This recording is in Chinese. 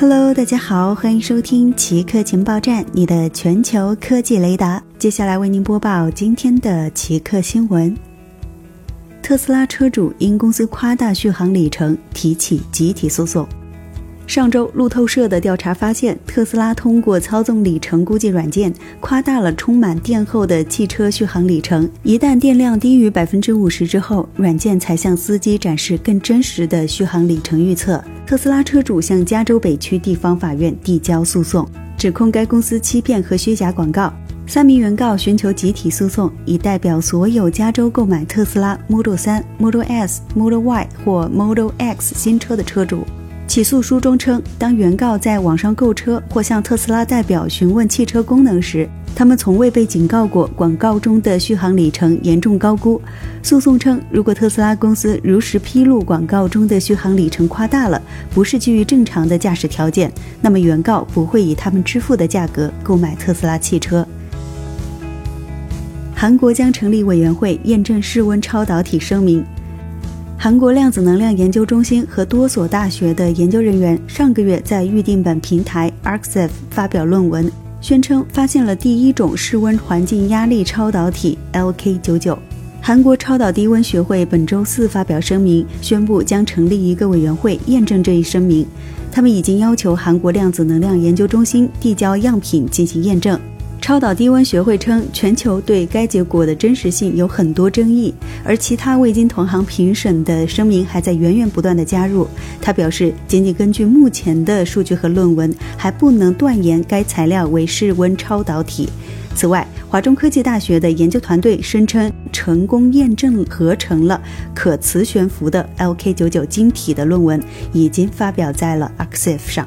Hello，大家好，欢迎收听奇客情报站，你的全球科技雷达。接下来为您播报今天的奇客新闻：特斯拉车主因公司夸大续航里程提起集体诉讼。上周，路透社的调查发现，特斯拉通过操纵里程估计软件夸大了充满电后的汽车续航里程。一旦电量低于百分之五十之后，软件才向司机展示更真实的续航里程预测。特斯拉车主向加州北区地方法院递交诉讼，指控该公司欺骗和虚假广告。三名原告寻求集体诉讼，以代表所有加州购买特斯拉 Model 3、Model S、Model Y 或 Model X 新车的车主。起诉书中称，当原告在网上购车或向特斯拉代表询问汽车功能时，他们从未被警告过广告中的续航里程严重高估。诉讼称，如果特斯拉公司如实披露广告中的续航里程夸大了，不是基于正常的驾驶条件，那么原告不会以他们支付的价格购买特斯拉汽车。韩国将成立委员会验证室温超导体声明。韩国量子能量研究中心和多所大学的研究人员上个月在预定本平台 Arxiv 发表论文，宣称发现了第一种室温环境压力超导体 LK99。韩国超导低温学会本周四发表声明，宣布将成立一个委员会验证这一声明。他们已经要求韩国量子能量研究中心递交样品进行验证。超导低温学会称，全球对该结果的真实性有很多争议，而其他未经同行评审的声明还在源源不断的加入。他表示，仅仅根据目前的数据和论文，还不能断言该材料为室温超导体。此外，华中科技大学的研究团队声称，成功验证合成了可磁悬浮的 LK99 晶体的论文已经发表在了 Arxiv 上。